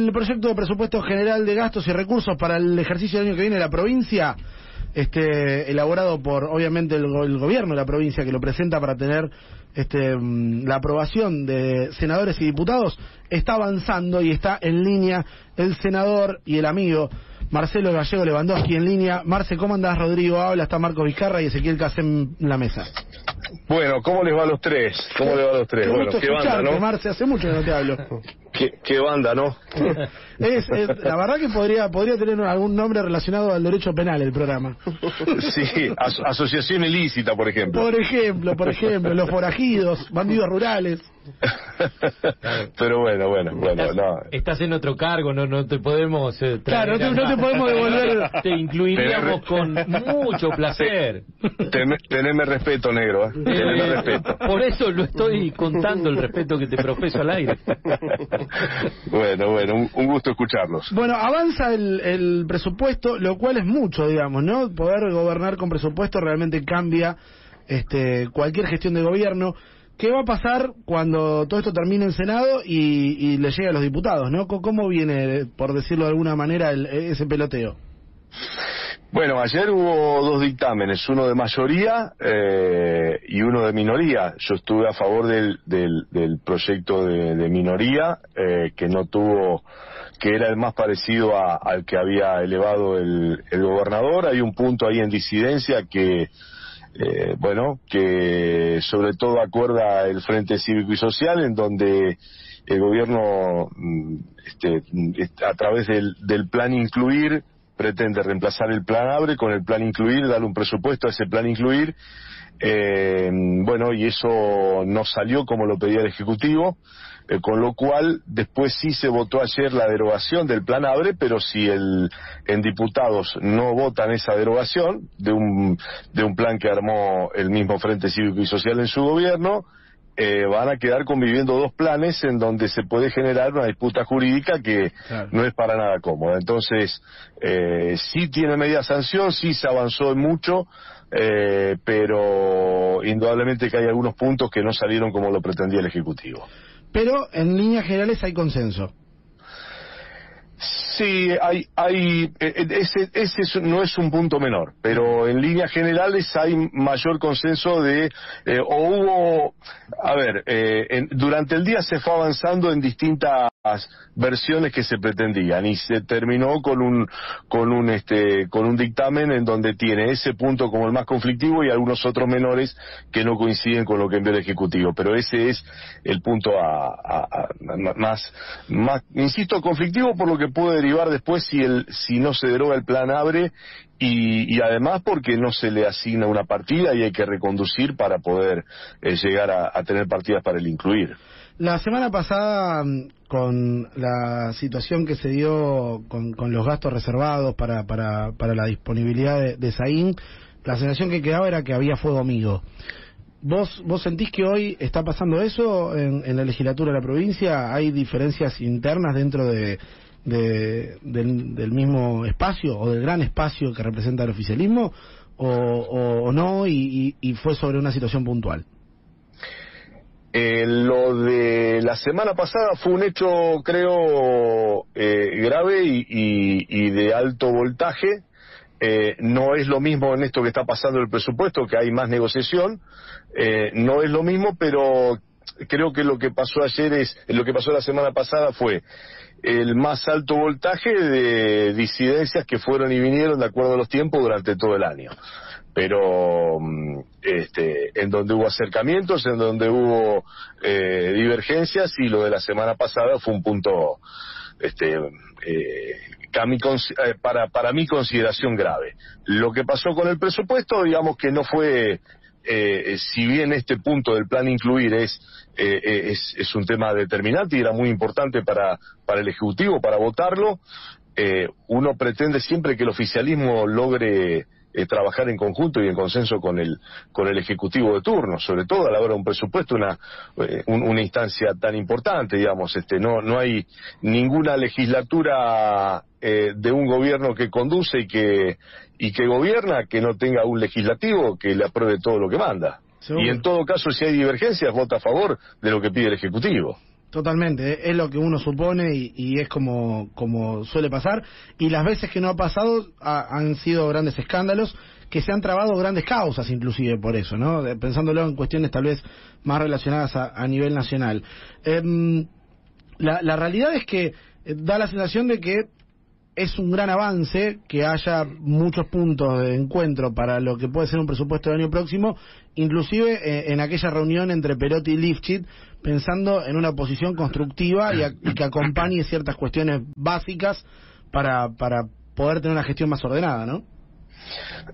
El proyecto de presupuesto general de gastos y recursos para el ejercicio del año que viene de la provincia, este, elaborado por obviamente el, el gobierno de la provincia que lo presenta para tener este, mm, la aprobación de senadores y diputados, está avanzando y está en línea el senador y el amigo Marcelo Gallego Lewandowski en línea. Marce, ¿cómo andás? Rodrigo habla, está Marcos Vizcarra y Ezequiel Casem en la mesa. Bueno, ¿cómo les va a los tres? ¿Cómo les va a los tres? Qué bueno, qué banda, ¿no? Marce, hace mucho que no te hablo. ¿Qué, qué banda, ¿no? Es, es- la verdad que podría podría tener algún nombre relacionado al derecho penal el programa. sí, as- asociación ilícita, por ejemplo. Por ejemplo, por ejemplo, los forajidos, bandidos rurales. Pero bueno, bueno, bueno, estás, no. estás en otro cargo, no no te podemos eh, traer Claro, no no te podemos devolver. Te incluiríamos con mucho placer. Ten- teneme respeto, negro, ¿eh? Teneme Eh, respeto. por eso lo estoy contando el respeto que te profeso al aire. bueno, bueno, un, un gusto escucharlos. Bueno, avanza el, el presupuesto, lo cual es mucho, digamos, ¿no? Poder gobernar con presupuesto realmente cambia este, cualquier gestión de gobierno. ¿Qué va a pasar cuando todo esto termine en Senado y, le llegue a los diputados, ¿no? ¿Cómo viene, por decirlo de alguna manera, el- ese peloteo? Bueno, ayer hubo dos dictámenes, uno de mayoría eh, y uno de minoría. Yo estuve a favor del, del, del proyecto de, minoría, eh, que no tuvo, que era el más parecido al que había elevado el, el gobernador. Hay un punto ahí en disidencia que, eh, bueno, que sobre todo acuerda el Frente Cívico y Social, en donde el gobierno, mm, este, mm, a través del, del plan incluir, pretende reemplazar el plan abre con el plan incluir, darle un presupuesto a ese plan incluir. Eh, bueno, y eso no salió como lo pedía el Ejecutivo, eh, con lo cual después sí se votó ayer la derogación del plan abre, pero si el, en diputados no votan esa derogación de un, de un plan que armó el mismo Frente Cívico y Social en su gobierno, eh, van a quedar conviviendo dos planes en donde se puede generar una disputa jurídica que Claro. no es para nada cómoda. Entonces, eh, sí tiene media sanción, sí se avanzó en mucho, eh, pero indudablemente que hay algunos puntos que no salieron como lo pretendía el Ejecutivo. Pero en líneas generales hay consenso. Sí, hay, hay, eh, eh, ese, ese es- no es un punto menor, pero en líneas generales hay mayor consenso de, eh, o hubo, a ver, eh, en- durante el día se fue avanzando en distintas versiones que se pretendían y se terminó con un, con un, este, con un dictamen en donde tiene ese punto como el más conflictivo y algunos otros menores que no coinciden con lo que envió el Ejecutivo, pero ese es el punto a, a- a- a- más, más, insisto, conflictivo por lo que puede derivar después si el, si no se deroga el plan abre y, y además porque no se le asigna una partida y hay que reconducir para poder eh, llegar a, a tener partidas para el incluir. La semana pasada, mm, con la situación que se dio con, los gastos reservados para, la disponibilidad de, de Saín, la sensación que quedaba era que había fuego amigo. ¿Vos, ¿Vos sentís que hoy está pasando eso en, la legislatura de la provincia? ¿Hay diferencias internas dentro de, de- del, mismo espacio o del gran espacio que representa el oficialismo? ¿O, o- o no? Y fue sobre una situación puntual. Eh, lo de la semana pasada fue un hecho, creo, eh, grave y, y- y de alto voltaje. Eh, no es lo mismo en esto que está pasando el presupuesto, que hay más negociación. Eh, no es lo mismo, pero creo que lo que pasó ayer es, lo que pasó la semana pasada fue el más alto voltaje de disidencias que fueron y vinieron de acuerdo a los tiempos durante todo el año pero mm, este, en donde hubo acercamientos, en donde hubo eh, divergencias y lo de la semana pasada fue un punto este, eh, eh, para, para mi consideración grave. Lo que pasó con el presupuesto, digamos que no fue, eh, si bien este punto del plan incluir es, eh, eh, es, es un tema determinante y era muy importante para, para el Ejecutivo, para votarlo, eh, uno pretende siempre que el oficialismo logre eh, trabajar en conjunto y en consenso con el con el ejecutivo de turno, sobre todo a la hora de un presupuesto, una eh, un- una instancia tan importante, digamos, este no no hay ninguna legislatura eh, de un gobierno que conduce y que y que gobierna que no tenga un legislativo que le apruebe todo lo que manda. Seguro. Y en todo caso, si hay divergencias, vota a favor de lo que pide el ejecutivo. Totalmente, es lo que uno supone y, es como, como suele pasar. Y las veces que no ha pasado han sido grandes escándalos, que se han trabado grandes causas inclusive por eso, ¿no? Pensándolo en cuestiones tal vez más relacionadas a, nivel nacional. Em, la, la realidad es que eh, da la sensación de que es un gran avance que haya muchos puntos de encuentro para lo que puede ser un presupuesto del año próximo, inclusive eh, en aquella reunión entre Perotti y Lifchit, pensando en una posición constructiva y, que acompañe ciertas cuestiones básicas para, para poder tener una gestión más ordenada, ¿no?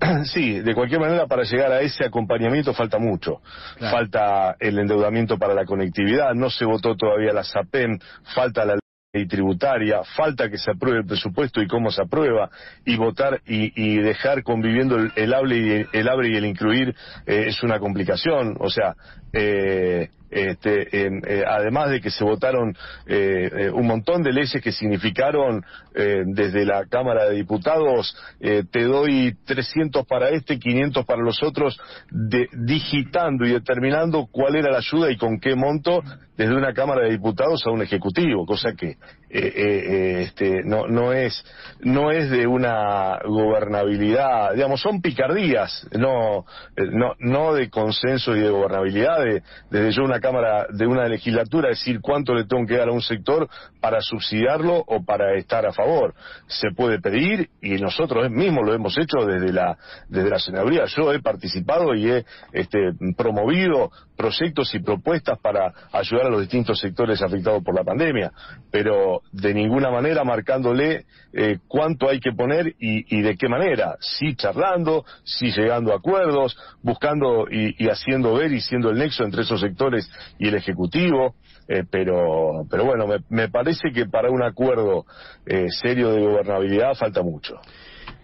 Sí, de cualquier manera, para llegar a ese acompañamiento falta mucho. Falta el endeudamiento para la conectividad, no se votó todavía la SAPEM, falta la y tributaria, falta que se apruebe el presupuesto y cómo se aprueba, y votar y, dejar conviviendo el, hable y el, abre y el incluir eh, es una complicación. O sea, eh, este, eh, además de que se votaron eh, un montón de leyes que significaron desde la Cámara de Diputados, te doy 300 para este, 500 para los otros, de, digitando y determinando cuál era la ayuda y con qué monto desde una Cámara de Diputados a un Ejecutivo, cosa que este, no, no, es, no es de una gobernabilidad, digamos, son picardías, no, no, no de consenso y de gobernabilidad, de, desde yo una Cámara, de una legislatura, decir cuánto le tengo que dar a un sector para subsidiarlo o para estar a favor. Se puede pedir y nosotros mismos lo hemos hecho desde la, desde la senaduría. Yo he participado y he este, promovido proyectos y propuestas para ayudar a los distintos sectores afectados por la pandemia, pero de ninguna manera marcándole eh, cuánto hay que poner y, de qué manera, sí charlando, sí llegando a acuerdos, buscando y, haciendo ver y siendo el nexo entre esos sectores y el Ejecutivo, eh, pero, pero bueno, me, parece que para un acuerdo eh, serio de gobernabilidad falta mucho.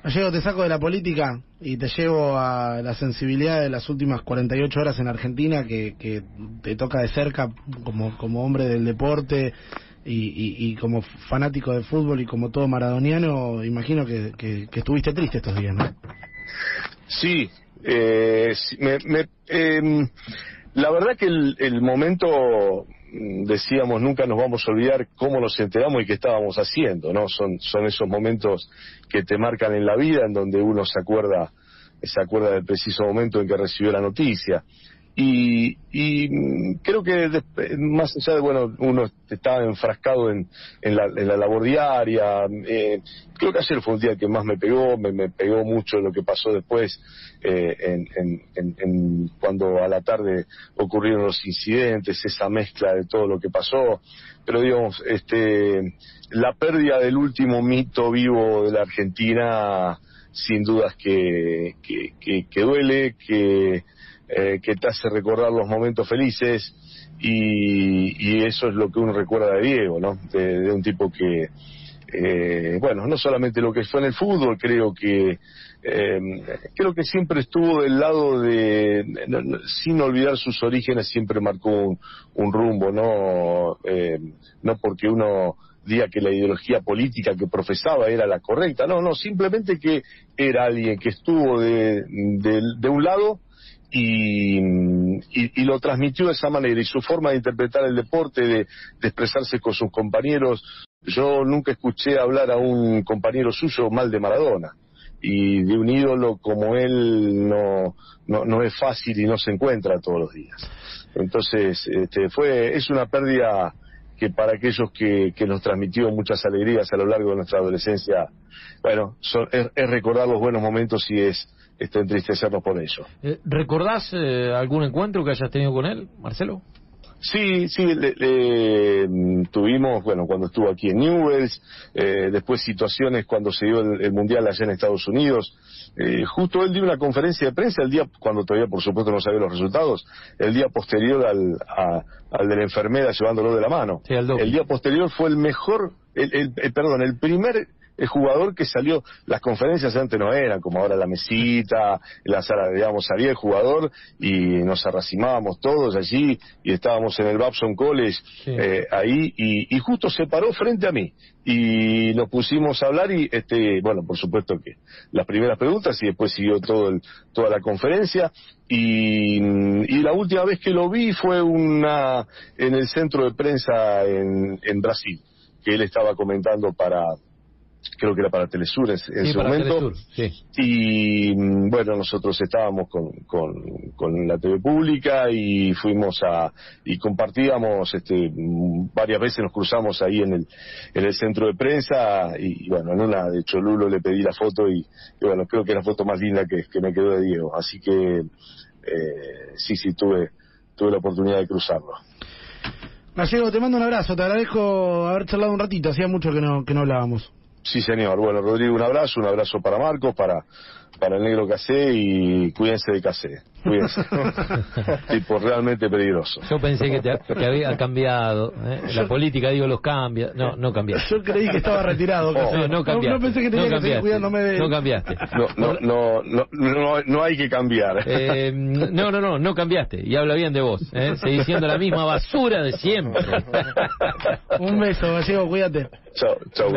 Gallego, te saco de la política y te llevo a la sensibilidad de las últimas 48 horas en Argentina que, te toca de cerca como, hombre del deporte y, como fanático de fútbol y como todo maradoniano, imagino que, estuviste triste estos días, ¿no? Sí, eh, me, em, la verdad que el, el momento decíamos nunca nos vamos a olvidar cómo nos enteramos y qué estábamos haciendo, ¿no? Son, son esos momentos que te marcan en la vida en donde uno se acuerda, se acuerda del preciso momento en que recibió la noticia. Y, y creo que más allá de, bueno, uno estaba enfrascado en, en, la, en la labor diaria, eh, creo que ayer fue un día que más me pegó, me, pegó mucho lo que pasó después, eh, en, en, cuando a la tarde ocurrieron los incidentes, esa mezcla de todo lo que pasó, pero digamos, este, la pérdida del último mito vivo de la Argentina, sin dudas que, que, que, que duele, que eh, que te hace recordar los momentos felices y, eso es lo que uno recuerda de Diego, ¿no? De, un tipo que, eh, bueno, no solamente lo que fue en el fútbol, creo que eh, creo que siempre estuvo del lado de, sin olvidar sus orígenes, siempre marcó un, rumbo, no, no porque uno diga que la ideología política que profesaba era la correcta, no, no, simplemente que era alguien que estuvo de, de un lado y, y, lo transmitió de esa manera y su forma de interpretar el deporte, de, expresarse con sus compañeros. Yo nunca escuché hablar a un compañero suyo mal de Maradona y de un ídolo como él no, no, es fácil y no se encuentra todos los días. Entonces, este, fue, es una pérdida que para aquellos que, que nos transmitió muchas alegrías a lo largo de nuestra adolescencia, bueno, es recordar los buenos momentos y es este, entristecernos por ello. Eh, ¿Recordás eh, algún encuentro que hayas tenido con él, Marcelo? Sí, sí, le, mm, tuvimos, bueno, cuando estuvo aquí en Newells, eh, después situaciones cuando se dio el, Mundial allá en Estados Unidos. Eh, justo él dio una conferencia de prensa el día, cuando todavía por supuesto no sabía los resultados, el día posterior al, al de la enfermera llevándolo de la mano. el día posterior fue el mejor, el, el, perdón, el primer el jugador que salió, las conferencias antes no eran como ahora la mesita, la sala, digamos, salía el jugador y nos arracimábamos todos allí y estábamos en el Babson College eh, ahí y, y justo se paró frente a mí y nos pusimos a hablar y este bueno por supuesto que las primeras preguntas y después siguió todo el, toda la conferencia y, y la última vez que lo vi fue una en el centro de prensa en, en Brasil que él estaba comentando para creo que era para Telesur en, su momento. Y mm, bueno, nosotros estábamos con, con, con, la TV pública y fuimos a, y compartíamos, este, mm, varias veces nos cruzamos ahí en el, en el centro de prensa y, bueno, en una de Cholulo le pedí la foto y, bueno, creo que es la foto más linda que, que me quedó de Diego. Así que, eh, sí, sí, tuve, tuve la oportunidad de cruzarlo. Gallego, te mando un abrazo, te agradezco haber charlado un ratito, hacía mucho que no, que no hablábamos. Sí, señor. Bueno, Rodrigo, un abrazo, un abrazo para Marcos, para, para el negro Casé y cuídense de Casé. Cuídense. tipo realmente peligroso. Yo pensé que, te, había cambiado. ¿eh? La política, digo, los cambia. No, no cambiaste. Yo creí que estaba retirado. No, no cambiaste. No, pensé que tenía que seguir cuidándome de... No cambiaste. No, no, no, no, no, no hay que cambiar. Eh, no, no, no, no cambiaste. Y habla bien de vos. ¿eh? Seguís siendo la misma basura de siempre. un beso, Gallego, cuídate. Chao, chao.